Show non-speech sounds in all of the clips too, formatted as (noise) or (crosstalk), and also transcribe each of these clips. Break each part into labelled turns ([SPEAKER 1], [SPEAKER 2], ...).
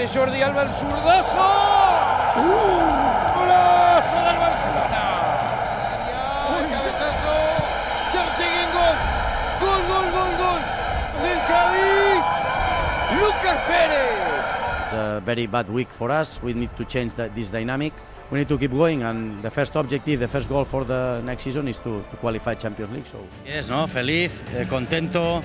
[SPEAKER 1] mete Jordi Alba el zurdazo. ¡Golazo del Barcelona! ¡Uy, cabezazo! Stegen, gol. Gol, gol, gol, gol. Del Cádiz. Lucas Pérez.
[SPEAKER 2] It's a very bad week for us. We need to change that, this dynamic. We need to keep going, and the first objective, the first goal for the next season is to, to qualify Champions League. So.
[SPEAKER 3] Yes, ¿no? Feliz, eh, contento,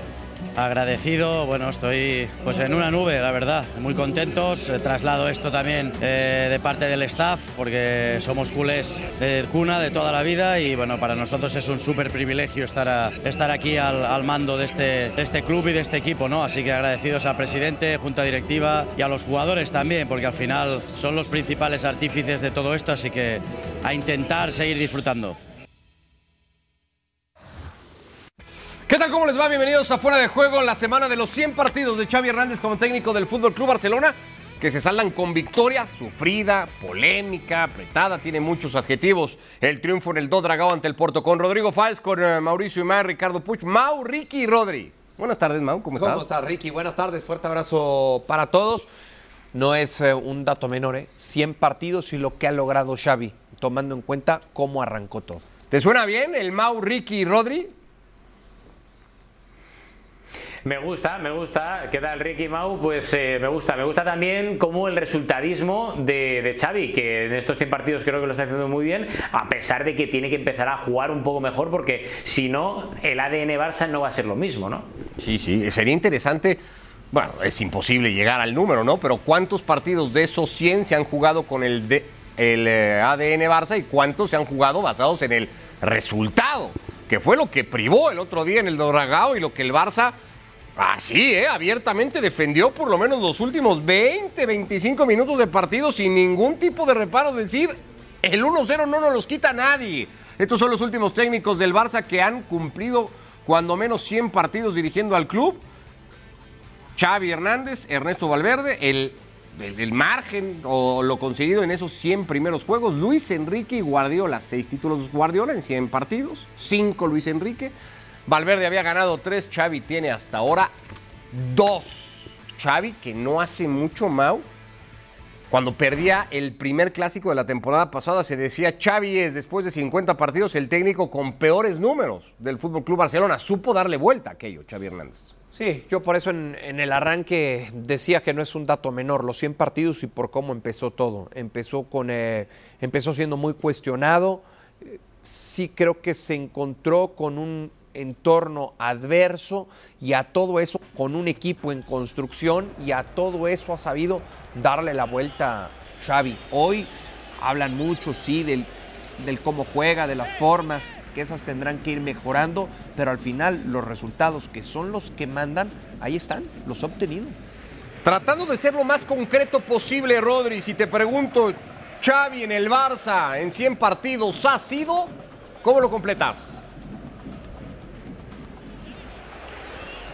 [SPEAKER 3] agradecido. Bueno, estoy pues en una nube, la verdad. Muy contentos. Eh, traslado esto también eh, de parte del staff, porque somos culés de cuna de toda la vida y bueno, para nosotros es un súper privilegio estar, estar aquí al, al mando de este, de este club y de este equipo, ¿no? Así que agradecidos al presidente, junta directiva y a los jugadores también, porque al final son los principales artífices de todo esto, así que a intentar seguir disfrutando.
[SPEAKER 4] ¿Qué tal? ¿Cómo les va? Bienvenidos a Fuera de Juego en la semana de los 100 partidos de Xavi Hernández como técnico del Fútbol Club Barcelona, que se saldan con victoria, sufrida, polémica, apretada, tiene muchos adjetivos. El triunfo en el Do Dragao ante el Porto con Rodrigo Fáez, con eh, Mauricio Imar, Ricardo Puch, Mau, Ricky y Rodri. Buenas tardes, Mau, ¿cómo estás?
[SPEAKER 5] ¿Cómo estás, Ricky? Buenas tardes, fuerte abrazo para todos. No es eh, un dato menor, ¿eh? 100 partidos y lo que ha logrado Xavi, tomando en cuenta cómo arrancó todo.
[SPEAKER 4] ¿Te suena bien el Mau, Ricky y Rodri?
[SPEAKER 6] Me gusta, me gusta. ¿Qué tal, Ricky Mau? Pues eh, me gusta. Me gusta también como el resultadismo de, de Xavi, que en estos 100 partidos creo que lo está haciendo muy bien, a pesar de que tiene que empezar a jugar un poco mejor, porque si no, el ADN Barça no va a ser lo mismo, ¿no?
[SPEAKER 4] Sí, sí, sería interesante. Bueno, es imposible llegar al número, ¿no? Pero ¿cuántos partidos de esos 100 se han jugado con el, de- el eh, ADN Barça y cuántos se han jugado basados en el resultado? Que fue lo que privó el otro día en el Doragao y lo que el Barça, así, ¿eh? Abiertamente defendió por lo menos los últimos 20, 25 minutos de partido sin ningún tipo de reparo. Decir, el 1-0 no nos los quita nadie. Estos son los últimos técnicos del Barça que han cumplido cuando menos 100 partidos dirigiendo al club. Xavi Hernández, Ernesto Valverde, el, el- margen o lo conseguido en esos 100 primeros juegos, Luis Enrique y Guardiola, seis títulos Guardiola en 100 partidos, cinco Luis Enrique, Valverde había ganado tres, Xavi tiene hasta ahora dos. Xavi que no hace mucho, Mau, cuando perdía el primer clásico de la temporada pasada, se decía Xavi es, después de 50 partidos, el técnico con peores números del Fútbol Club Barcelona. Supo darle vuelta a aquello, Xavi Hernández.
[SPEAKER 5] Sí, yo por eso en, el arranque decía que no es un dato menor, los 100 partidos y por cómo empezó todo. Empezó, con, eh, empezó siendo muy cuestionado. Eh, Sí creo que se encontró con un entorno adverso y a todo eso con un equipo en construcción y a todo eso ha sabido darle la vuelta Xavi. Hoy hablan mucho, sí, del, del cómo juega, de las formas, que esas tendrán que ir mejorando, pero al final los resultados que son los que mandan, ahí están, los ha obtenido.
[SPEAKER 4] Tratando de ser lo más concreto posible, Rodri, si te pregunto, Xavi en el Barça en 100 partidos ha sido, ¿cómo lo completas?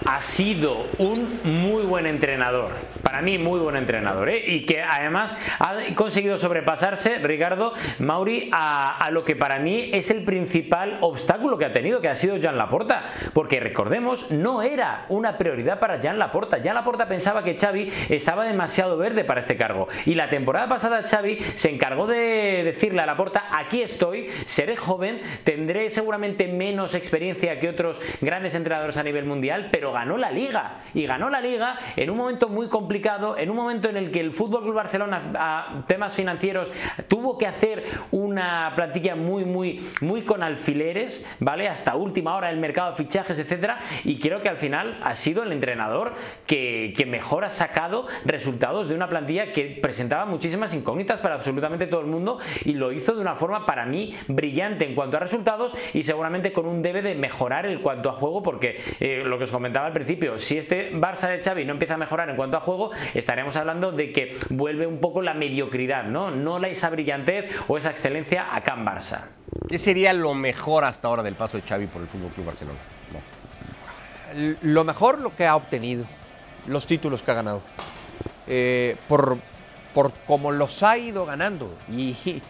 [SPEAKER 6] Ha sido un muy buen entrenador. Para mí, muy buen entrenador. ¿eh? Y que además ha conseguido sobrepasarse, Ricardo Mauri, a, lo que para mí es el principal obstáculo que ha tenido, que ha sido Jan Laporta. Porque recordemos, no era una prioridad para Jan Laporta. Jan Laporta pensaba que Xavi estaba demasiado verde para este cargo. Y la temporada pasada Xavi se encargó de decirle a Laporta, aquí estoy, seré joven, tendré seguramente menos experiencia que otros grandes entrenadores a nivel mundial, pero ganó la liga. Y ganó la liga en un momento muy complicado, en un momento en el que el Fútbol Club Barcelona, a temas financieros, tuvo que hacer una plantilla muy, muy, muy con alfileres, ¿vale? Hasta última hora el mercado de fichajes, etcétera. Y creo que al final ha sido el entrenador que, mejor ha sacado resultados de una plantilla que presentaba muchísimas incógnitas para absolutamente todo el mundo y lo hizo de una forma para mí brillante en cuanto a resultados y seguramente con un debe de mejorar en cuanto a juego porque eh, lo que os comentaba al principio, si este Barça de Xavi no empieza a mejorar en cuanto a juego, estaremos hablando de que vuelve un poco la mediocridad, ¿no? No la esa brillantez o esa excelencia acá en Barça.
[SPEAKER 4] ¿Qué sería lo mejor hasta ahora del paso de Xavi por el Fútbol Club Barcelona?
[SPEAKER 5] Lo mejor lo que ha obtenido, los títulos que ha ganado, Eh, por, por cómo los ha ido ganando. Y,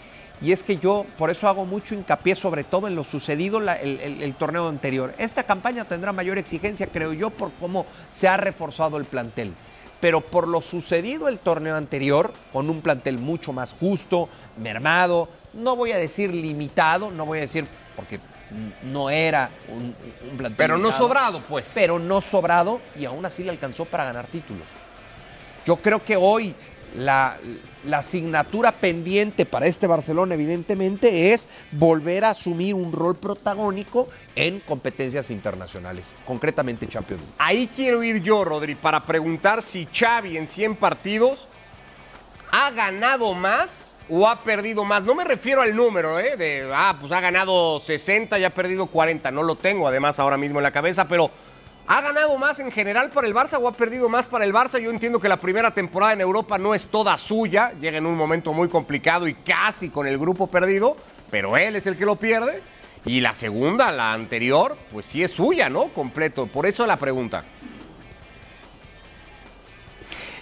[SPEAKER 5] y es que yo por eso hago mucho hincapié sobre todo en lo sucedido la- el, el- el torneo anterior. Esta campaña tendrá mayor exigencia, creo yo, por cómo se ha reforzado el plantel. pero por lo sucedido el torneo anterior, con un plantel mucho más justo, mermado, no voy a decir limitado, no voy a decir porque no era un, un plantel
[SPEAKER 4] Pero no sobrado, pues.
[SPEAKER 5] pero no sobrado y aún así le alcanzó para ganar títulos. Yo creo que hoy la, la asignatura pendiente para este Barcelona, evidentemente, es volver a asumir un rol protagónico en competencias internacionales, concretamente Champions League.
[SPEAKER 4] Ahí quiero ir yo, Rodri, para preguntar si Xavi en 100 partidos ha ganado más o ha perdido más. No me refiero al número, ¿eh? De, ah, pues ha ganado 60 y ha perdido 40. No lo tengo además ahora mismo en la cabeza, pero ¿ha ganado más en general para el Barça o ha perdido más para el Barça? Yo entiendo que la primera temporada en Europa no es toda suya. Llega en un momento muy complicado y casi con el grupo perdido, pero él es el que lo pierde. Y la segunda, la anterior, pues sí es suya, ¿no? Completo. Por eso la pregunta.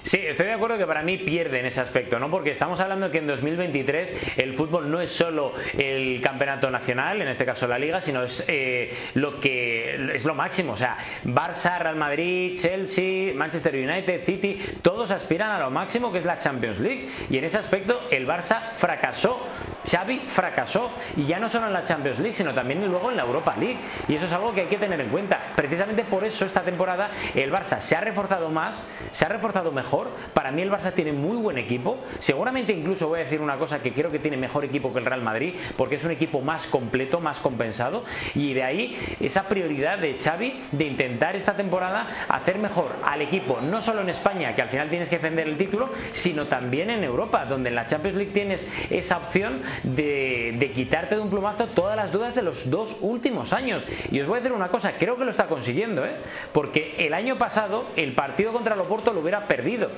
[SPEAKER 6] Sí, estoy de acuerdo que para mí pierde en ese aspecto, ¿no? Porque estamos hablando que en 2023 el fútbol no es solo el campeonato nacional, en este caso la liga, sino es eh, lo que es lo máximo. O sea, Barça, Real Madrid, Chelsea, Manchester United, City, todos aspiran a lo máximo que es la Champions League. Y en ese aspecto el Barça fracasó. Xavi fracasó y ya no solo en la Champions League, sino también luego en la Europa League. Y eso es algo que hay que tener en cuenta. Precisamente por eso esta temporada el Barça se ha reforzado más, se ha reforzado mejor. Para mí el Barça tiene muy buen equipo. Seguramente incluso voy a decir una cosa que creo que tiene mejor equipo que el Real Madrid, porque es un equipo más completo, más compensado. Y de ahí esa prioridad de Xavi de intentar esta temporada hacer mejor al equipo, no solo en España, que al final tienes que defender el título, sino también en Europa, donde en la Champions League tienes esa opción de, quitarte de un plumazo todas las dudas de los dos últimos años. Y os voy a decir una cosa, creo que lo está consiguiendo, ¿eh? porque el año pasado el partido contra el Oporto lo hubiera perdido.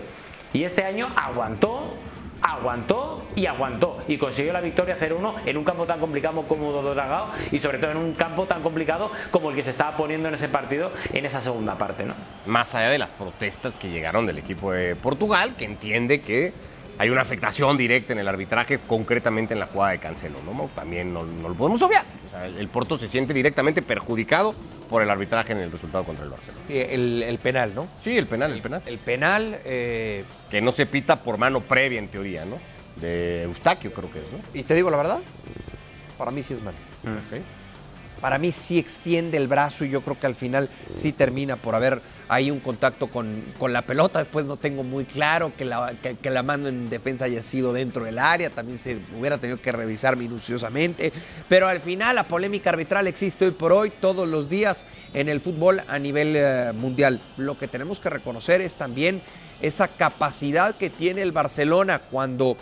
[SPEAKER 6] Y este año aguantó, aguantó y aguantó y consiguió la victoria 0-1 en un campo tan complicado como Dragao y sobre todo en un campo tan complicado como el que se estaba poniendo en ese partido en esa segunda parte, ¿no?
[SPEAKER 4] Más allá de las protestas que llegaron del equipo de Portugal, que entiende que hay una afectación directa en el arbitraje, concretamente en la jugada de Cancelo, ¿no? También no, no lo podemos obviar. O sea, el, el Porto se siente directamente perjudicado por el arbitraje en el resultado contra el Barcelona.
[SPEAKER 5] Sí, el, el penal, ¿no?
[SPEAKER 4] Sí, el penal, el penal.
[SPEAKER 5] El penal, eh,
[SPEAKER 4] Que no se pita por mano previa, en teoría, ¿no? De Eustaquio, creo que es, ¿no?
[SPEAKER 5] y te digo la verdad, para mí sí es malo.
[SPEAKER 4] Ok.
[SPEAKER 5] Para mí sí extiende el brazo y yo creo que al final sí termina por haber ahí un contacto con, con la pelota. Después no tengo muy claro que la, que, la mano en defensa haya sido dentro del área. También se hubiera tenido que revisar minuciosamente. Pero al final la polémica arbitral existe hoy por hoy, todos los días en el fútbol a nivel eh, mundial. Lo que tenemos que reconocer es también esa capacidad que tiene el Barcelona cuando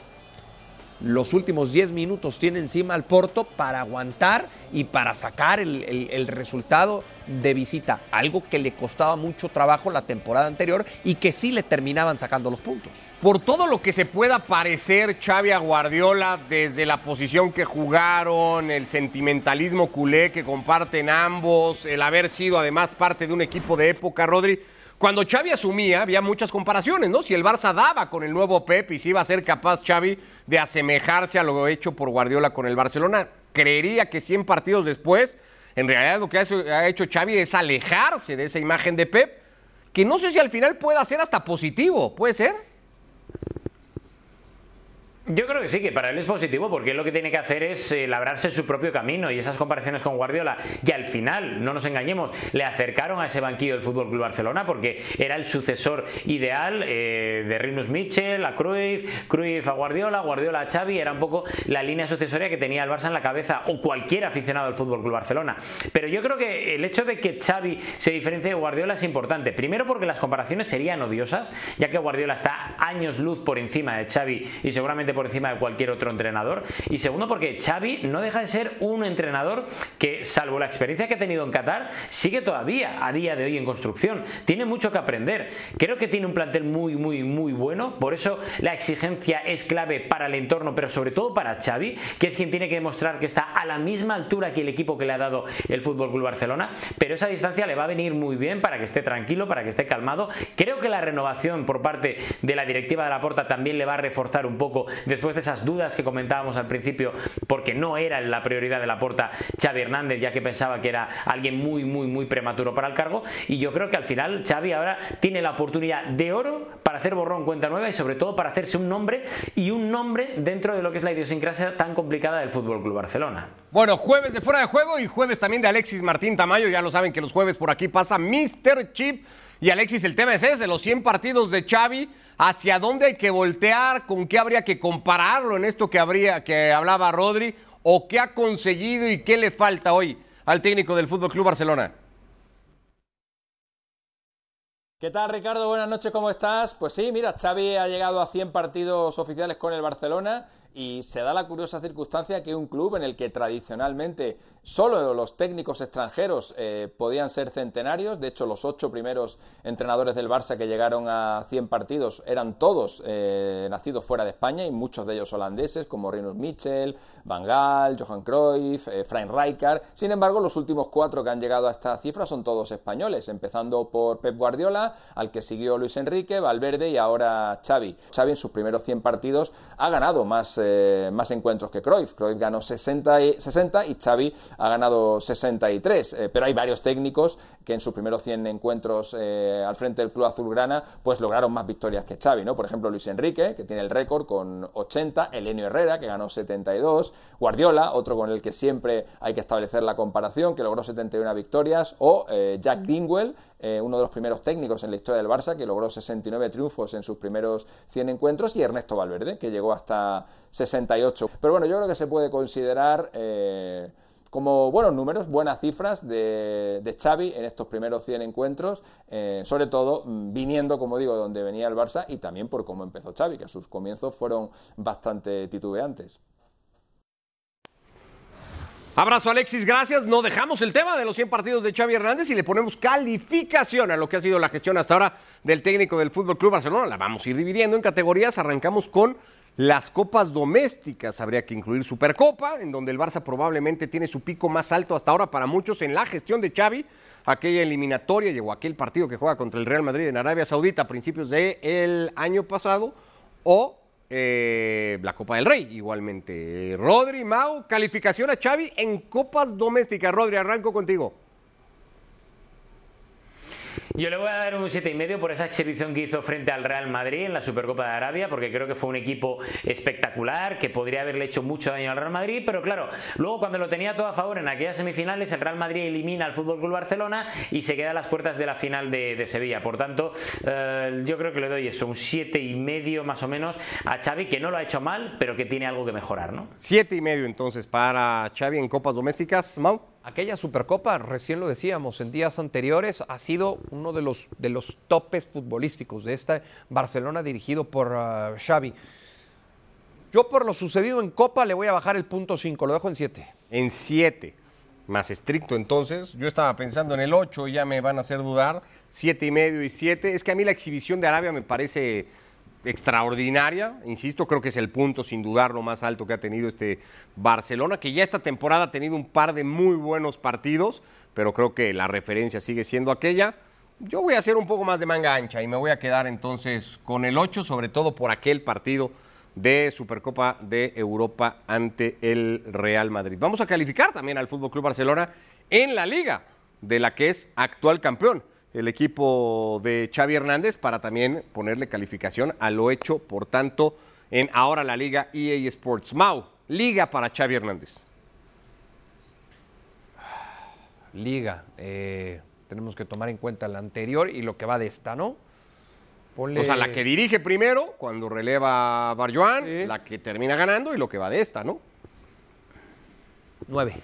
[SPEAKER 5] los últimos 10 minutos tiene encima al Porto para aguantar y para sacar el, resultado de visita. Algo que le costaba mucho trabajo la temporada anterior y que sí le terminaban sacando los puntos.
[SPEAKER 4] Por todo lo que se pueda parecer Xavi a Guardiola, desde la posición que jugaron, el sentimentalismo culé que comparten ambos, el haber sido además parte de un equipo de época, Rodri. Cuando Xavi asumía, había muchas comparaciones, ¿no? Si el Barça daba con el nuevo Pep y si iba a ser capaz Xavi de asemejarse a lo hecho por Guardiola con el Barcelona, creería que 100 partidos después, en realidad lo que ha hecho- Xavi es alejarse de esa imagen de Pep, que no sé si al final pueda ser hasta positivo, ¿puede ser?
[SPEAKER 6] Yo creo que sí, que para él es positivo, porque él lo que tiene que hacer es eh, labrarse su propio camino y esas comparaciones con Guardiola, que al final, no nos engañemos, le acercaron a ese banquillo del Fútbol Club Barcelona, porque era el sucesor ideal eh, de Rinus Michel, a Cruyff, Cruyff a Guardiola, Guardiola a Xavi, era un poco la línea sucesoria que tenía el Barça en la cabeza, o cualquier aficionado del Fútbol Club Barcelona. Pero yo creo que el hecho de que Xavi se diferencie de Guardiola es importante. Primero porque las comparaciones serían odiosas, ya que Guardiola está años luz por encima de Xavi y seguramente por encima de cualquier otro entrenador. Y segundo porque Xavi no deja de ser un entrenador que, salvo la experiencia que ha tenido en Qatar, sigue todavía a día de hoy en construcción. Tiene mucho que aprender. Creo que tiene un plantel muy, muy, muy bueno. Por eso la exigencia es clave para el entorno, pero sobre todo para Xavi, que es quien tiene que demostrar que está a la misma altura que el equipo que le ha dado el Fútbol Club Barcelona. Pero esa distancia le va a venir muy bien para que esté tranquilo, para que esté calmado. Creo que la renovación por parte de la directiva de la Porta también le va a reforzar un poco después de esas dudas que comentábamos al principio, porque no era la prioridad de la porta Xavi Hernández, ya que pensaba que era alguien muy, muy, muy prematuro para el cargo. Y yo creo que al final Xavi ahora tiene la oportunidad de oro para hacer borrón cuenta nueva y sobre todo para hacerse un nombre y un nombre dentro de lo que es la idiosincrasia tan complicada del Fútbol Club Barcelona.
[SPEAKER 4] Bueno, jueves de fuera de juego y jueves también de Alexis Martín Tamayo. Ya lo saben que los jueves por aquí pasa Mr. Chip. Y Alexis, el tema es ese, los 100 partidos de Xavi, ¿hacia dónde hay que voltear? ¿Con qué habría que compararlo en esto que, habría, que hablaba Rodri? ¿O qué ha conseguido y qué le falta hoy al técnico del Fútbol Club Barcelona?
[SPEAKER 7] ¿Qué tal Ricardo? Buenas noches, ¿cómo estás? Pues sí, mira, Xavi ha llegado a 100 partidos oficiales con el Barcelona y se da la curiosa circunstancia que un club en el que tradicionalmente solo los técnicos extranjeros eh, podían ser centenarios, de hecho los ocho primeros entrenadores del Barça que llegaron a 100 partidos eran todos eh, nacidos fuera de España y muchos de ellos holandeses como Rinus Michel, Van Gaal, Johan Cruyff, eh, Frank Rijkaard. Sin embargo, los últimos cuatro que han llegado a esta cifra son todos españoles, empezando por Pep Guardiola, al que siguió Luis Enrique, Valverde y ahora Xavi. Xavi en sus primeros 100 partidos ha ganado más eh, más encuentros que Cruyff. Cruyff ganó 60 y, 60 y Xavi ha ganado 63. Eh, pero hay varios técnicos que en sus primeros 100 encuentros eh, al frente del club azulgrana pues lograron más victorias que Xavi, ¿no? Por ejemplo, Luis Enrique, que tiene el récord con 80, Elenio Herrera, que ganó 72, Guardiola, otro con el que siempre hay que establecer la comparación, que logró 71 victorias, o Jack Greenwell, uno de los primeros técnicos en la historia del Barça, que logró 69 triunfos en sus primeros 100 encuentros, y Ernesto Valverde, que llegó hasta 68. Pero bueno, yo creo que se puede considerar eh, como buenos números, buenas cifras de, de, Xavi en estos primeros 100 encuentros, eh, sobre todo mm, viniendo, como digo, de donde venía el Barça y también por cómo empezó Xavi, que sus comienzos fueron bastante titubeantes.
[SPEAKER 4] Abrazo Alexis, gracias. No dejamos el tema de los 100 partidos de Xavi Hernández y le ponemos calificación a lo que ha sido la gestión hasta ahora del técnico del Fútbol Club Barcelona. La vamos a ir dividiendo en categorías. Arrancamos con las copas domésticas. Habría que incluir Supercopa, en donde el Barça probablemente tiene su pico más alto hasta ahora para muchos en la gestión de Xavi. Aquella eliminatoria llegó aquel partido que juega contra el Real Madrid en Arabia Saudita a principios del año pasado. O eh, la Copa del Rey, igualmente. Rodri, Mau, calificación a Xavi en copas domésticas. Rodri, arranco contigo.
[SPEAKER 6] Yo le voy a dar un 7,5 por esa exhibición que hizo frente al Real Madrid en la Supercopa de Arabia, porque creo que fue un equipo espectacular, que podría haberle hecho mucho daño al Real Madrid, pero claro, luego cuando lo tenía todo a favor en aquellas semifinales, el Real Madrid elimina al Fútbol Club Barcelona y se queda a las puertas de la final de, Sevilla. Por tanto, eh, yo creo que le doy eso, un 7,5 más o menos a Xavi, que no lo ha hecho mal, pero que tiene algo que mejorar, ¿no?
[SPEAKER 4] 7,5 entonces para Xavi en copas domésticas, Mau.
[SPEAKER 5] Aquella Supercopa, recién lo decíamos, en días anteriores ha sido uno de los, de los topes futbolísticos de esta Barcelona dirigido por uh, Xavi. Yo por lo sucedido en Copa le voy a bajar el punto 5, lo dejo en 7.
[SPEAKER 4] En 7, más estricto entonces. Yo estaba pensando en el 8 y ya me van a hacer dudar. 7 y medio y 7. Es que a mí la exhibición de Arabia me parece extraordinaria, insisto, creo que es el punto sin dudar lo más alto que ha tenido este Barcelona, que ya esta temporada ha tenido un par de muy buenos partidos, pero creo que la referencia sigue siendo aquella. Yo voy a hacer un poco más de manga ancha y me voy a quedar entonces con el 8, sobre todo por aquel partido de Supercopa de Europa ante el Real Madrid. Vamos a calificar también al Fútbol Club Barcelona en la liga de la que es actual campeón el equipo de Xavi Hernández para también ponerle calificación a lo hecho, por tanto, en ahora la liga EA Sports. Mau, liga para Xavi Hernández.
[SPEAKER 5] Liga, eh, tenemos que tomar en cuenta la anterior y lo que va de esta, ¿no?
[SPEAKER 4] O sea, la que dirige primero, cuando releva a Barjoan, la que termina ganando y lo que va de esta, ¿no?
[SPEAKER 5] Nueve.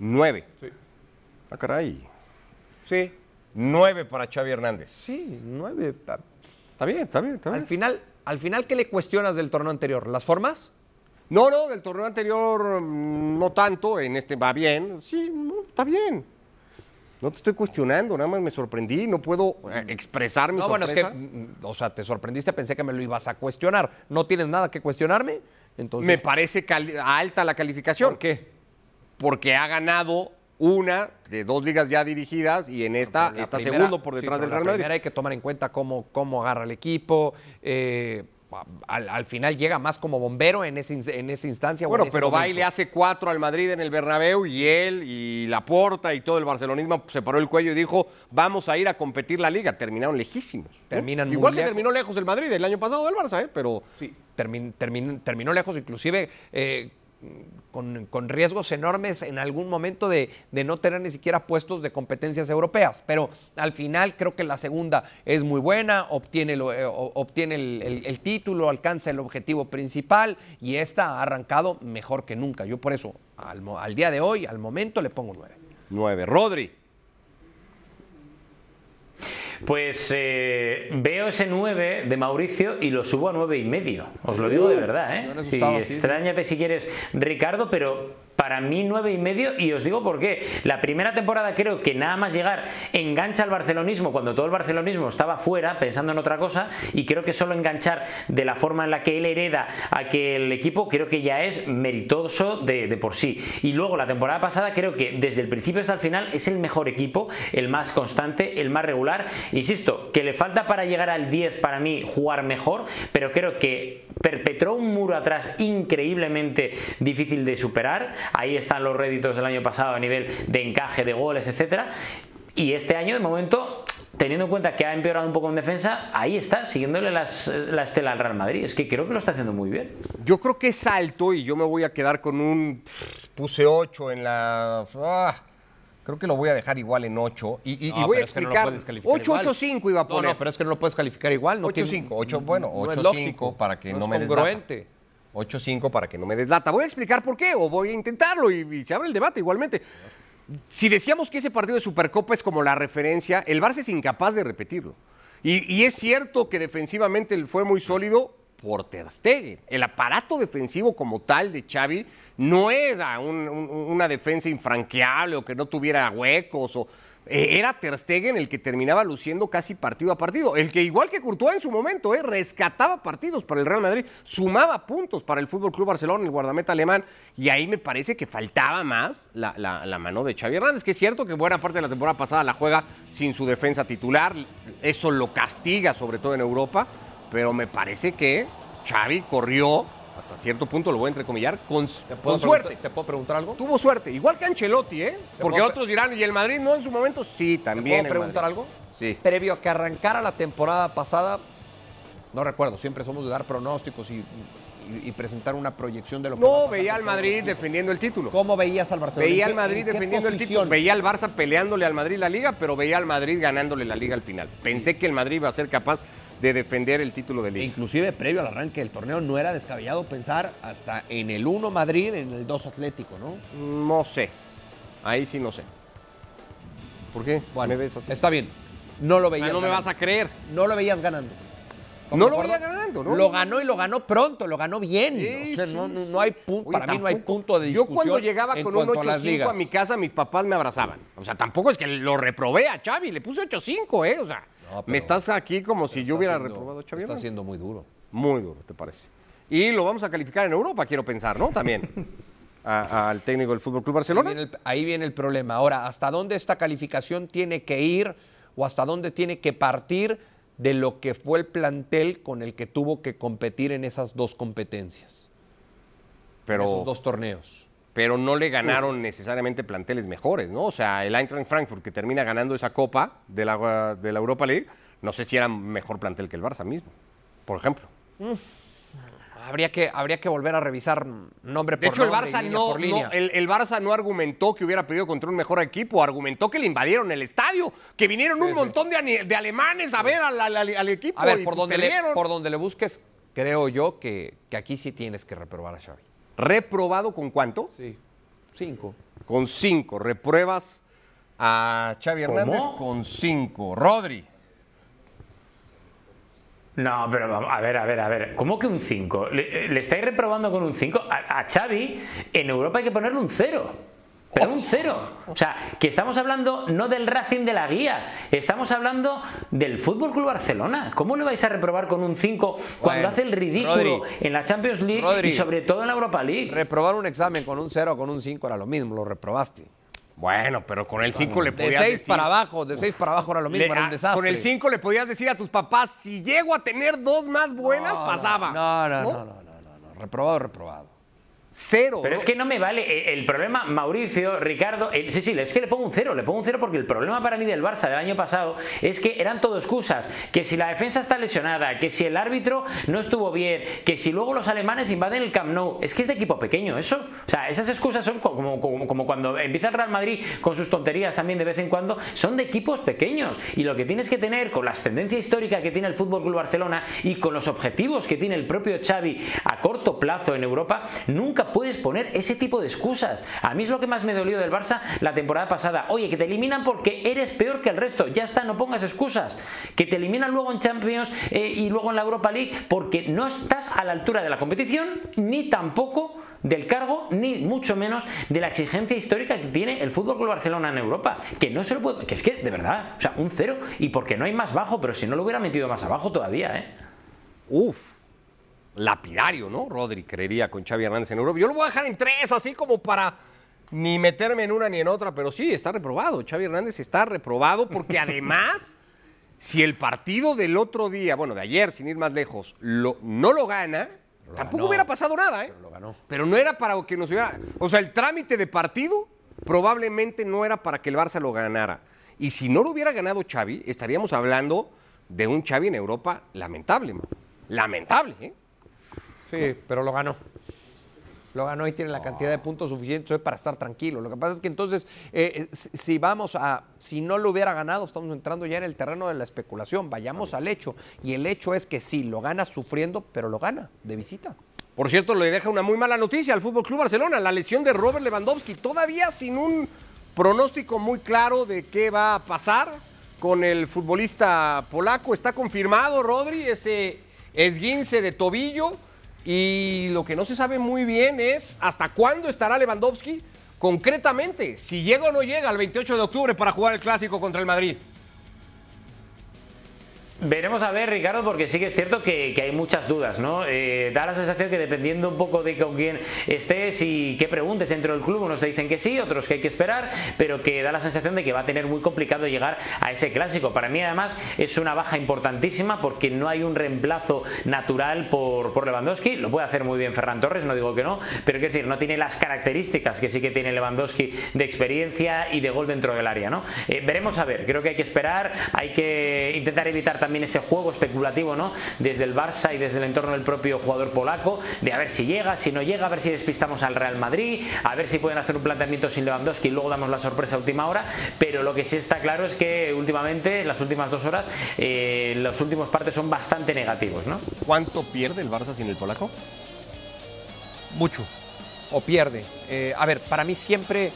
[SPEAKER 4] Nueve. Sí. Ah, caray.
[SPEAKER 5] Sí.
[SPEAKER 4] Nueve para Xavi Hernández.
[SPEAKER 5] Sí, nueve.
[SPEAKER 4] Está bien, está bien, está bien.
[SPEAKER 5] Al final, al final, ¿qué le cuestionas del torneo anterior? ¿Las formas?
[SPEAKER 4] No, no, del torneo anterior mm, no tanto, en este va bien. Sí, está bien. No te estoy cuestionando, nada más me sorprendí, no puedo eh, expresar mi
[SPEAKER 5] no, bueno, es que, mm, o sea, te sorprendiste, pensé que me lo ibas a cuestionar. ¿No tienes nada que cuestionarme? Entonces...
[SPEAKER 4] Me parece alta la calificación.
[SPEAKER 5] ¿Por qué?
[SPEAKER 4] Porque ha ganado una de dos ligas ya dirigidas y en esta está segundo por detrás del Real Madrid.
[SPEAKER 5] hay que tomar en cuenta cómo, cómo agarra el equipo. Eh, al, al final llega más como bombero en, ese, en esa instancia.
[SPEAKER 4] Bueno,
[SPEAKER 5] en
[SPEAKER 4] pero va y
[SPEAKER 5] momento.
[SPEAKER 4] le hace cuatro al Madrid en el Bernabéu y él y Laporta y todo el barcelonismo se paró el cuello y dijo, vamos a ir a competir la liga. Terminaron lejísimos. ¿no?
[SPEAKER 5] Terminan muy
[SPEAKER 4] Igual que
[SPEAKER 5] lejos.
[SPEAKER 4] terminó lejos el Madrid el año pasado del Barça, ¿eh? pero
[SPEAKER 5] Sí, termin- termin- terminó lejos, inclusive eh, con, con riesgos enormes en algún momento de, de no tener ni siquiera puestos de competencias europeas. Pero al final creo que la segunda es muy buena, obtiene, lo- eh, obtiene el, título, alcanza el objetivo principal y esta ha arrancado mejor que nunca. Yo por eso, al, al día de hoy, al momento, le pongo nueve.
[SPEAKER 4] nueve. Rodri.
[SPEAKER 6] Pues eh, veo ese 9 de Mauricio y lo subo a nueve y medio. Os lo digo de verdad, ¿eh? sí. extrañate si quieres, Ricardo, pero para mí nueve y medio y os digo por qué. La primera temporada creo que nada más llegar engancha al barcelonismo cuando todo el barcelonismo estaba fuera pensando en otra cosa y creo que solo enganchar de la forma en la que él hereda a que el equipo creo que ya es meritoso de por sí. Y luego la temporada pasada creo que desde el principio hasta el final es el mejor equipo, el más constante, el más regular. Insisto, que le falta para llegar al 10 para mí jugar mejor, pero creo que perpetró un muro atrás increíblemente difícil de superar. Ahí están los réditos del año pasado a nivel de encaje de goles, etcétera. Y este año, de momento, teniendo en cuenta que ha empeorado un poco en defensa, ahí está, siguiéndole las- la estela al Real Madrid. Es que creo que lo está haciendo muy bien.
[SPEAKER 4] Yo creo que es alto y yo me voy a quedar con un... Puse 8 en la... ah, creo que lo voy a dejar igual en 8. Y, y- y
[SPEAKER 5] No,
[SPEAKER 4] voy a
[SPEAKER 5] pero es que no lo
[SPEAKER 4] explicar...
[SPEAKER 5] puedes calificar
[SPEAKER 4] 8,
[SPEAKER 5] igual.
[SPEAKER 4] 8, 5 iba a
[SPEAKER 5] No,
[SPEAKER 4] poner.
[SPEAKER 5] no, pero es que no lo puedes calificar igual. No
[SPEAKER 4] 8,
[SPEAKER 5] tiene-
[SPEAKER 4] 5, 8, bueno,
[SPEAKER 5] no es
[SPEAKER 4] 8,
[SPEAKER 5] lógico,
[SPEAKER 4] 5 para que no,
[SPEAKER 5] es
[SPEAKER 4] me
[SPEAKER 5] congruente.
[SPEAKER 4] 8, 5 para que no me deslata. Voy a explicar por qué, o voy a intentarlo y, se abre el debate igualmente. Si decíamos que ese partido de Supercopa es como la referencia, el Barça es incapaz de repetirlo. Y, es cierto que defensivamente él fue muy sólido por Ter Stegen. El aparato defensivo como tal de Xavi no era un- un- una defensa infranqueable o que no tuviera huecos o eh, era Ter Stegen el que terminaba luciendo casi partido a partido. El que igual que Courtois en su momento, eh, rescataba partidos para el Real Madrid, sumaba puntos para el Fútbol Club Barcelona, el guardameta alemán, y ahí me parece que faltaba más la, la- la mano de Xavi Hernández, que es cierto que buena parte de la temporada pasada la juega sin su defensa titular, eso lo castiga sobre todo en Europa, pero me parece que Xavi corrió hasta cierto punto, lo voy a entrecomillar, con,
[SPEAKER 5] ¿Puedo
[SPEAKER 4] con suerte.
[SPEAKER 5] ¿Te puedo preguntar algo?
[SPEAKER 4] Tuvo suerte, igual que Ancelotti, ¿eh? Porque
[SPEAKER 5] puedo-
[SPEAKER 4] otros dirán, ¿y el Madrid no en su momento? Sí,
[SPEAKER 5] ¿Te
[SPEAKER 4] también.
[SPEAKER 5] puedo
[SPEAKER 4] el
[SPEAKER 5] preguntar
[SPEAKER 4] Madrid.
[SPEAKER 5] algo?
[SPEAKER 4] Sí.
[SPEAKER 5] Previo a que arrancara la temporada pasada, no recuerdo, siempre somos de dar pronósticos y, y- presentar una proyección de lo que
[SPEAKER 4] No, veía al Madrid defendiendo el título.
[SPEAKER 5] ¿Cómo veías al Barcelona?
[SPEAKER 4] Veía
[SPEAKER 5] ¿En
[SPEAKER 4] al Madrid defendiendo el título. Veía al Barça peleándole al Madrid la liga, pero veía al Madrid ganándole la liga al final. Pensé que el Madrid iba a ser capaz de defender el título de liga.
[SPEAKER 5] Inclusive previo al arranque del torneo no era descabellado pensar hasta en el 1 Madrid, en el 2 Atlético, ¿no?
[SPEAKER 4] No sé. Ahí sí no sé. ¿Por qué?
[SPEAKER 5] Bueno,
[SPEAKER 4] me ves así.
[SPEAKER 5] está bien. No lo veías
[SPEAKER 4] Ah, no me vas a creer.
[SPEAKER 5] No lo veías ganando. ¿Estamos
[SPEAKER 4] No lo veía ganando, ¿no?
[SPEAKER 5] Lo ganó y lo ganó pronto, lo ganó bien.
[SPEAKER 4] Sí,
[SPEAKER 5] o sea,
[SPEAKER 4] sí.
[SPEAKER 5] no, no- no hay punto, para mí no hay punto de
[SPEAKER 4] Yo
[SPEAKER 5] discusión.
[SPEAKER 4] cuando llegaba con un
[SPEAKER 5] cuanto a las
[SPEAKER 4] 8-5
[SPEAKER 5] ligas.
[SPEAKER 4] a mi casa, mis papás me abrazaban. O sea, tampoco es que lo reprobé a Xavi, le puse 8-5, ¿eh? O sea,
[SPEAKER 5] No,
[SPEAKER 4] me estás aquí como si yo hubiera
[SPEAKER 5] siendo-
[SPEAKER 4] reprobado a Xavi.
[SPEAKER 5] Está siendo muy duro.
[SPEAKER 4] Muy duro, ¿te parece? Y lo vamos a calificar en Europa, quiero pensar, ¿no? También. (laughs) Al técnico del Fútbol Club
[SPEAKER 5] Ahí
[SPEAKER 4] Barcelona.
[SPEAKER 5] viene, el, ahí viene el problema. Ahora, ¿hasta dónde esta calificación tiene que ir o hasta dónde tiene que partir de lo que fue el plantel con el que tuvo que competir en esas dos competencias, en
[SPEAKER 4] Pero,
[SPEAKER 5] esos dos torneos?
[SPEAKER 4] Pero no le ganaron necesariamente planteles mejores, ¿no? O sea, el Eintracht Frankfurt que termina ganando esa copa de la, de la Europa League, no sé si era mejor plantel que el Barça mismo, por ejemplo.
[SPEAKER 5] Habría que, habría que volver a revisar nombre
[SPEAKER 4] De
[SPEAKER 5] por
[SPEAKER 4] hecho, el
[SPEAKER 5] nombre
[SPEAKER 4] Barça
[SPEAKER 5] línea
[SPEAKER 4] no, no- el, el Barça no argumentó que hubiera pedido contra un mejor equipo, argumentó que le invadieron el estadio, que vinieron un montón de, de alemanes a ver al, al- al- al equipo
[SPEAKER 5] A ver,
[SPEAKER 4] y
[SPEAKER 5] por donde, le, por donde le busques, creo yo que, que aquí sí tienes que reprobar a Xavi.
[SPEAKER 4] ¿Reprobado con cuánto?
[SPEAKER 5] Sí. Cinco.
[SPEAKER 4] Con cinco. Repruebas a Xavi Hernández
[SPEAKER 6] ¿Cómo?
[SPEAKER 4] con cinco. Rodri.
[SPEAKER 6] No, pero vamos, a ver, a ver, a ver. ¿Cómo que un 5? ¿Le, le estáis reprobando con un 5? A, a Xavi, en Europa hay que ponerle un 0. Pero un 0. O sea, que estamos hablando no del Racing de la guía, estamos hablando del Fútbol Club Barcelona. ¿Cómo le vais a reprobar con un 5 cuando
[SPEAKER 5] Bueno,
[SPEAKER 6] hace el ridículo
[SPEAKER 5] Rodri.
[SPEAKER 6] en la Champions League
[SPEAKER 5] Rodri.
[SPEAKER 6] y sobre todo en la Europa League?
[SPEAKER 5] Reprobar un examen con un cero o con un cinco era lo mismo, lo reprobaste.
[SPEAKER 4] Bueno, pero con el 5 le
[SPEAKER 5] De
[SPEAKER 4] podías
[SPEAKER 5] 6
[SPEAKER 4] decir-
[SPEAKER 5] para abajo, de 6 para abajo era lo mismo,
[SPEAKER 4] Le-
[SPEAKER 5] era un
[SPEAKER 4] ah,
[SPEAKER 5] desastre.
[SPEAKER 4] Con el 5 le podías decir a tus papás, si llego a tener dos más buenas, pasaba.
[SPEAKER 5] No, no, no, no, no, no, no. Reprobado, reprobado.
[SPEAKER 4] Cero.
[SPEAKER 6] Pero
[SPEAKER 4] ¿no?
[SPEAKER 6] es que no me vale. eh, El problema, Mauricio, Ricardo, eh, sí, sí, es que le pongo un cero, le pongo un cero porque el problema para mí del Barça del año pasado es que eran todo excusas. Que si la defensa está lesionada, que si el árbitro no estuvo bien, que si luego los alemanes invaden el Camp Nou. Es que es de equipo pequeño eso. O sea, esas excusas son co- como, como, como cuando empieza el Real Madrid con sus tonterías también de vez en cuando. Son de equipos pequeños. Y lo que tienes que tener con la ascendencia histórica que tiene el Fútbol Club Barcelona y con los objetivos que tiene el propio Xavi a corto plazo en Europa, nunca puedes poner ese tipo de excusas. A mí es lo que más me dolió del Barça la temporada pasada. Oye, que te eliminan porque eres peor que el resto. Ya está, no pongas excusas. Que te eliminan luego en Champions eh, y luego en la Europa League porque no estás a la altura de la competición ni tampoco del cargo ni mucho menos de la exigencia histórica que tiene el Fútbol Club Barcelona en Europa, que no se lo puede, que es que de verdad, o sea, un cero y porque no hay más bajo, pero si no lo hubiera metido más abajo todavía, ¿eh?
[SPEAKER 4] Uf, lapidario, ¿no? Rodri creería con Xavi Hernández en Europa. Yo lo voy a dejar en tres, así como para ni meterme en una ni en otra, pero sí, está reprobado. Xavi Hernández está reprobado porque (laughs) además, si el partido del otro día, bueno, de ayer, sin ir más lejos, lo- no lo gana, tampoco hubiera pasado nada, ¿eh? Pero lo ganó. Pero no era para que nos hubiera... O sea, el trámite de partido probablemente no era para que el Barça lo ganara. Y si no lo hubiera ganado Xavi, estaríamos hablando de un Xavi en Europa lamentable. man. Lamentable, ¿eh?
[SPEAKER 5] Sí, pero lo ganó. Lo ganó y tiene la cantidad de puntos suficientes para estar tranquilo. Lo que pasa es que entonces, eh, eh, si vamos a, si no lo hubiera ganado, estamos entrando ya en el terreno de la especulación. Vayamos al hecho. Y el hecho es que sí, lo gana sufriendo, pero lo gana de visita.
[SPEAKER 4] Por cierto, le deja una muy mala noticia al Fútbol Club Barcelona, la lesión de Robert Lewandowski, todavía sin un pronóstico muy claro de qué va a pasar con el futbolista polaco. Está confirmado, Rodri, ese esguince de tobillo. Y lo que no se sabe muy bien es hasta cuándo estará Lewandowski concretamente, si llega o no llega al 28 de octubre para jugar el clásico contra el Madrid.
[SPEAKER 6] Veremos a ver, Ricardo, porque sí que es cierto que, que hay muchas dudas, ¿no? Eh, da la sensación que dependiendo un poco de con quién estés y qué preguntes dentro del club, unos te dicen que sí, otros que hay que esperar, pero que da la sensación de que va a tener muy complicado llegar a ese clásico. Para mí, además, es una baja importantísima porque no hay un reemplazo natural por, por Lewandowski. Lo puede hacer muy bien Ferran Torres, no digo que no, pero quiero decir, no tiene las características que sí que tiene Lewandowski de experiencia y de gol dentro del área, ¿no? Eh, veremos a ver, creo que hay que esperar, hay que intentar evitar también ese juego especulativo, ¿no? Desde el Barça y desde el entorno del propio jugador polaco, de a ver si llega, si no llega, a ver si despistamos al Real Madrid, a ver si pueden hacer un planteamiento sin Lewandowski y luego damos la sorpresa a última hora, pero lo que sí está claro es que últimamente, las últimas dos horas, eh, los últimos partes son bastante negativos, ¿no?
[SPEAKER 4] ¿Cuánto pierde el Barça sin el polaco?
[SPEAKER 5] Mucho. O pierde. Eh, a ver, para mí siempre.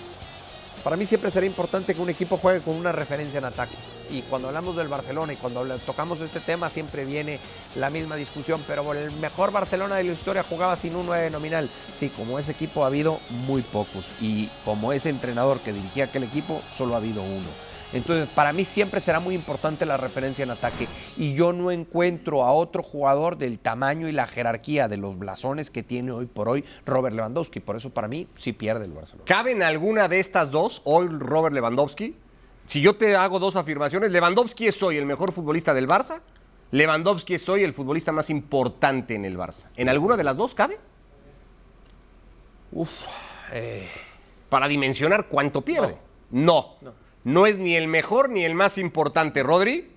[SPEAKER 5] Para mí siempre será importante que un equipo juegue con una referencia en ataque. Y cuando hablamos del Barcelona y cuando tocamos este tema siempre viene la misma discusión. Pero el mejor Barcelona de la historia jugaba sin un 9 nominal. Sí, como ese equipo ha habido muy pocos. Y como ese entrenador que dirigía aquel equipo, solo ha habido uno. Entonces, para mí siempre será muy importante la referencia en ataque. Y yo no encuentro a otro jugador del tamaño y la jerarquía de los blasones que tiene hoy por hoy Robert Lewandowski. Por eso, para mí, sí pierde el Barcelona.
[SPEAKER 4] ¿Cabe en alguna de estas dos hoy Robert Lewandowski? Si yo te hago dos afirmaciones, Lewandowski es hoy el mejor futbolista del Barça, Lewandowski es hoy el futbolista más importante en el Barça. ¿En alguna de las dos cabe?
[SPEAKER 5] Uf.
[SPEAKER 4] Para dimensionar cuánto pierde. No. No, es ni el mejor ni el más importante, Rodri.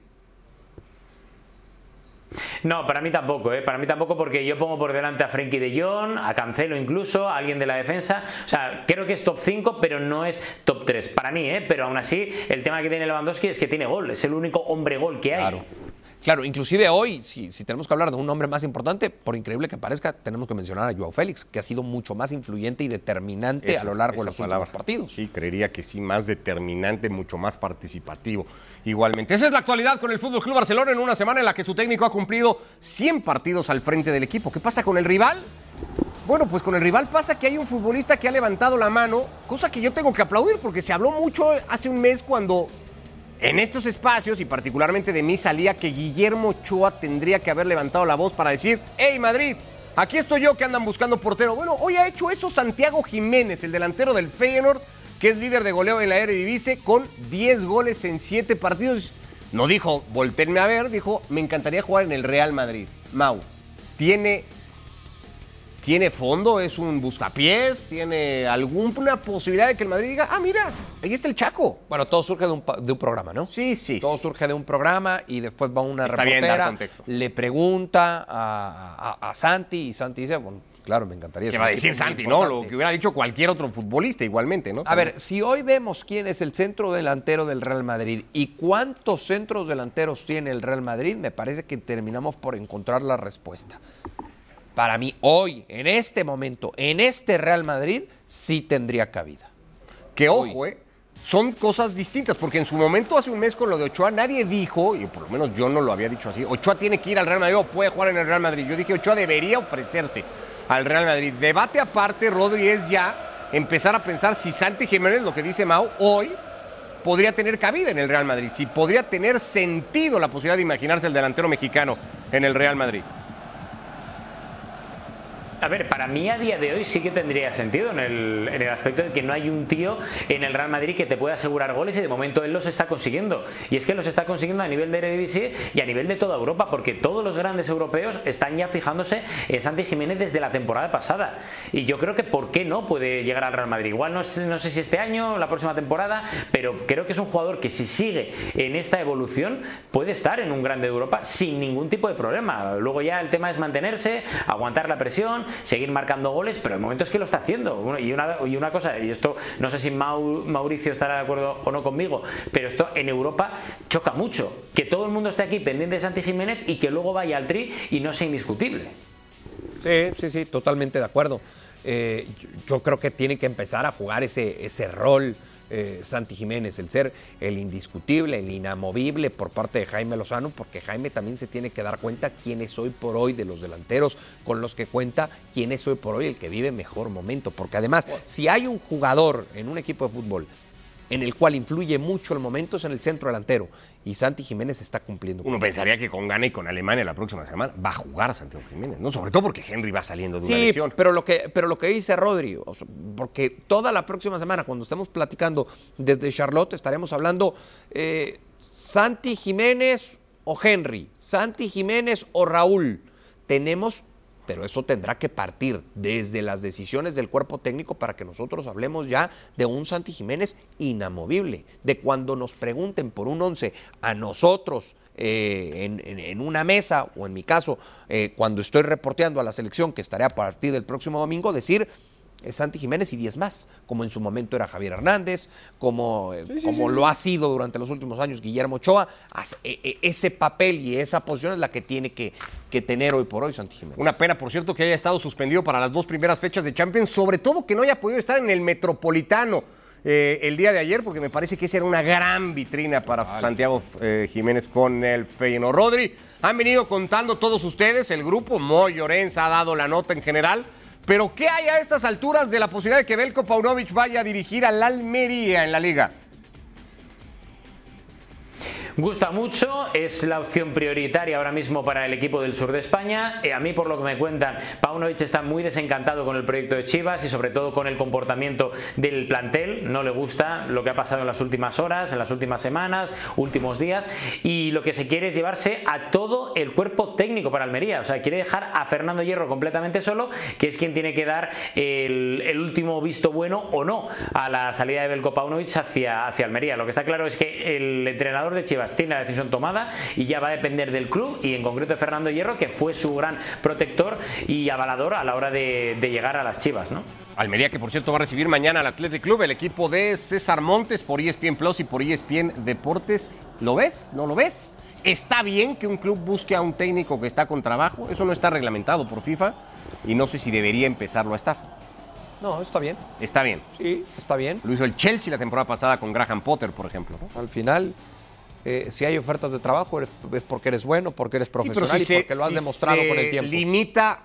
[SPEAKER 6] No, para mí tampoco, ¿eh? para mí tampoco porque yo pongo por delante a Frenkie de Jong, a Cancelo incluso, a alguien de la defensa. O sea, creo que es top 5, pero no es top 3. Para mí, ¿eh? pero aún así, el tema que tiene Lewandowski es que tiene gol, es el único hombre gol que hay.
[SPEAKER 5] Claro. Claro, inclusive hoy, si, si tenemos que hablar de un hombre más importante, por increíble que parezca, tenemos que mencionar a Joao Félix, que ha sido mucho más influyente y determinante
[SPEAKER 4] Esa-
[SPEAKER 5] a lo largo de los
[SPEAKER 4] palabra.
[SPEAKER 5] últimos partidos.
[SPEAKER 4] Sí, creería que sí, más determinante, mucho más participativo. Igualmente. Esa es la actualidad con el Fútbol Club Barcelona en una semana en la que su técnico ha cumplido 100 partidos al frente del equipo. ¿Qué pasa con el rival? Bueno, pues con el rival pasa que hay un futbolista que ha levantado la mano, cosa que yo tengo que aplaudir porque se habló mucho hace un mes cuando en estos espacios, y particularmente de mí, salía que Guillermo Ochoa tendría que haber levantado la voz para decir, hey Madrid, aquí estoy yo que andan buscando portero. Bueno, hoy ha hecho eso Santiago Jiménez, el delantero del Feyenoord, que es líder de goleo en la Eredivisie con 10 goles en 7 partidos. No dijo, voltenme a ver, dijo, me encantaría jugar en el Real Madrid. Mau, ¿tiene, ¿tiene fondo? ¿Es un buscapiés? ¿Tiene alguna posibilidad de que el Madrid diga, ah, mira, ahí está el Chaco?
[SPEAKER 5] Bueno, todo surge de un, pa- de un programa, ¿no?
[SPEAKER 4] Sí, sí.
[SPEAKER 5] Todo surge de un programa y después va una
[SPEAKER 4] Está
[SPEAKER 5] reportera, le pregunta a, a- a Santi y Santi dice, bueno, claro, me encantaría.
[SPEAKER 4] ¿Qué
[SPEAKER 5] es
[SPEAKER 4] va a decir Santi, no? Lo
[SPEAKER 5] importante".
[SPEAKER 4] que hubiera dicho cualquier otro futbolista igualmente, ¿no?
[SPEAKER 5] A ver, si hoy vemos quién es el centro delantero del Real Madrid y cuántos centros delanteros tiene el Real Madrid, me parece que terminamos por encontrar la respuesta. Para mí, hoy, en este momento, en este Real Madrid, sí tendría cabida.
[SPEAKER 4] Que ojo, eh, son cosas distintas, porque en su momento, hace un mes con lo de Ochoa, nadie dijo, y por lo menos yo no lo había dicho así, Ochoa tiene que ir al Real Madrid o puede jugar en el Real Madrid. Yo dije, Ochoa debería ofrecerse al Real Madrid. Debate aparte, Rodri, es ya empezar a pensar si Santi Jiménez, lo que dice Mau, hoy podría tener cabida en el Real Madrid, si podría tener sentido la posibilidad de imaginarse el delantero mexicano en el Real Madrid.
[SPEAKER 6] A ver, para mí a día de hoy sí que tendría sentido en el, en el aspecto de que no hay un tío en el Real Madrid que te pueda asegurar goles y de momento él los está consiguiendo. Y es que los está consiguiendo a nivel de Eredivisie y a nivel de toda Europa, porque todos los grandes europeos están ya fijándose en Santi Jiménez desde la temporada pasada. Y yo creo que por qué no puede llegar al Real Madrid. Igual no no sé si este año o la próxima temporada, pero creo que es un jugador que si sigue en esta evolución puede estar en un grande de Europa sin ningún tipo de problema. Luego ya el tema es mantenerse, aguantar la presión, seguir marcando goles, pero el momento es que lo está haciendo. Y, una, y una cosa, y esto no sé si Mau- Mauricio estará de acuerdo o no conmigo, pero esto en Europa choca mucho. Que todo el mundo esté aquí pendiente de Santi Jiménez y que luego vaya al tri y no sea indiscutible.
[SPEAKER 5] Sí, sí, sí, totalmente de acuerdo. Eh, yo, yo creo que tiene que empezar a jugar ese, ese rol eh, Santi Jiménez, el ser el indiscutible, el inamovible por parte de Jaime Lozano, porque Jaime también se tiene que dar cuenta quién es hoy por hoy de los delanteros con los que cuenta, quién es hoy por hoy el que vive mejor momento. Porque además, si hay un jugador en un equipo de fútbol en el cual influye mucho el momento es en el centro delantero. Y Santi Jiménez está cumpliendo.
[SPEAKER 4] Uno pensaría que con Ghana y con Alemania la próxima semana va a jugar Santiago Jiménez, ¿no? Sobre todo porque Henry va saliendo de una
[SPEAKER 5] Sí,
[SPEAKER 4] lesión.
[SPEAKER 5] pero lo que, pero lo que dice Rodri, o sea, porque toda la próxima semana, cuando estemos platicando desde Charlotte, estaremos hablando eh, Santi Jiménez o Henry, Santi Jiménez o Raúl. Tenemos, pero eso tendrá que partir desde las decisiones del cuerpo técnico para que nosotros hablemos ya de un Santi Jiménez inamovible, de cuando nos pregunten por un once a nosotros eh, en, en- una mesa, o en mi caso, eh, cuando estoy reporteando a la selección, que estaré a partir del próximo domingo, decir Santi Jiménez y 10 más, como en su momento era Javier Hernández, como, eh, como lo ha sido durante los últimos años Guillermo Ochoa. E- e- ese papel y esa posición es la que tiene que, que tener hoy por hoy Santi Jiménez.
[SPEAKER 4] Una pena, por cierto, que haya estado suspendido para las dos primeras fechas de Champions, sobre todo que no haya podido estar en el Metropolitano eh, el día de ayer, porque me parece que esa era una gran vitrina para Santiago eh, Jiménez con el Feyenoord. Rodri, han venido contando todos ustedes, el grupo, Moy Llorenza ha dado la nota en general, pero ¿qué hay a estas alturas de la posibilidad de que Belko Paunovic vaya a dirigir al Almería en la liga?
[SPEAKER 6] Gusta mucho, es la opción prioritaria ahora mismo para el equipo del sur de España. Eh, a mí, por lo que me cuentan, Paunovic está muy desencantado con el proyecto de Chivas y sobre todo con el comportamiento del plantel. No le gusta lo que ha pasado en las últimas horas, en las últimas semanas, últimos días. Y lo que se quiere es llevarse a todo el cuerpo técnico para Almería. O sea, quiere dejar a Fernando Hierro completamente solo, que es quien tiene que dar el, último visto bueno o no a la salida de Belko Paunovic hacia, hacia Almería. Lo que está claro es que el entrenador de Chivas tiene la decisión tomada y ya va a depender del club y en concreto de Fernando Hierro, que fue su gran protector y avalador a la hora de, de llegar a las Chivas, ¿no?
[SPEAKER 4] Almería, que por cierto va a recibir mañana al Athletic Club, el equipo de César Montes por ESPN Plus y por ESPN Deportes. ¿Lo ves? ¿No lo ves? ¿Está bien que un club busque a un técnico que está con trabajo? Eso no está reglamentado por FIFA y no sé si debería empezarlo a estar.
[SPEAKER 5] No, está bien.
[SPEAKER 4] Está bien.
[SPEAKER 5] Sí, está bien.
[SPEAKER 4] Lo hizo el Chelsea la temporada pasada con Graham Potter, por ejemplo. ¿no?
[SPEAKER 5] Al final, eh, si hay ofertas de trabajo es porque eres bueno, porque eres
[SPEAKER 4] Sí,
[SPEAKER 5] profesional
[SPEAKER 4] si
[SPEAKER 5] y
[SPEAKER 4] se-
[SPEAKER 5] porque lo has
[SPEAKER 4] si
[SPEAKER 5] demostrado
[SPEAKER 4] se
[SPEAKER 5] con el tiempo.
[SPEAKER 4] limita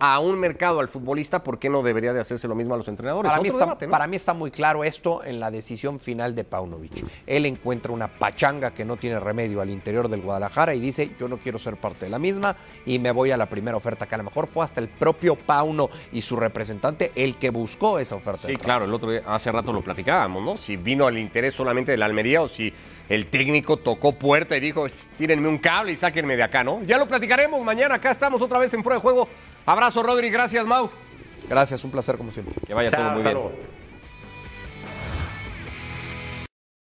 [SPEAKER 4] a un mercado, al futbolista, ¿por qué no debería de hacerse lo mismo a los entrenadores?
[SPEAKER 5] Para mí, está,
[SPEAKER 4] debate, ¿no?
[SPEAKER 5] para mí está muy claro esto en la decisión final de Paunovic. Él encuentra una pachanga que no tiene remedio al interior del Guadalajara y dice, yo no quiero ser parte de la misma y me voy a la primera oferta, que a lo mejor fue hasta el propio Pauno y su representante el que buscó esa oferta.
[SPEAKER 4] Sí, claro, el otro día, hace rato lo platicábamos, ¿no? Si vino el interés solamente de la Almería o si el técnico tocó puerta y dijo, tírenme un cable y sáquenme de acá, ¿no? Ya lo platicaremos mañana, acá estamos otra vez en Fuera de Juego. Abrazo, Rodri, gracias, Mau.
[SPEAKER 5] Gracias, un placer como siempre.
[SPEAKER 4] Que vaya
[SPEAKER 6] Chao,
[SPEAKER 4] todo muy
[SPEAKER 6] hasta
[SPEAKER 4] bien.
[SPEAKER 6] luego.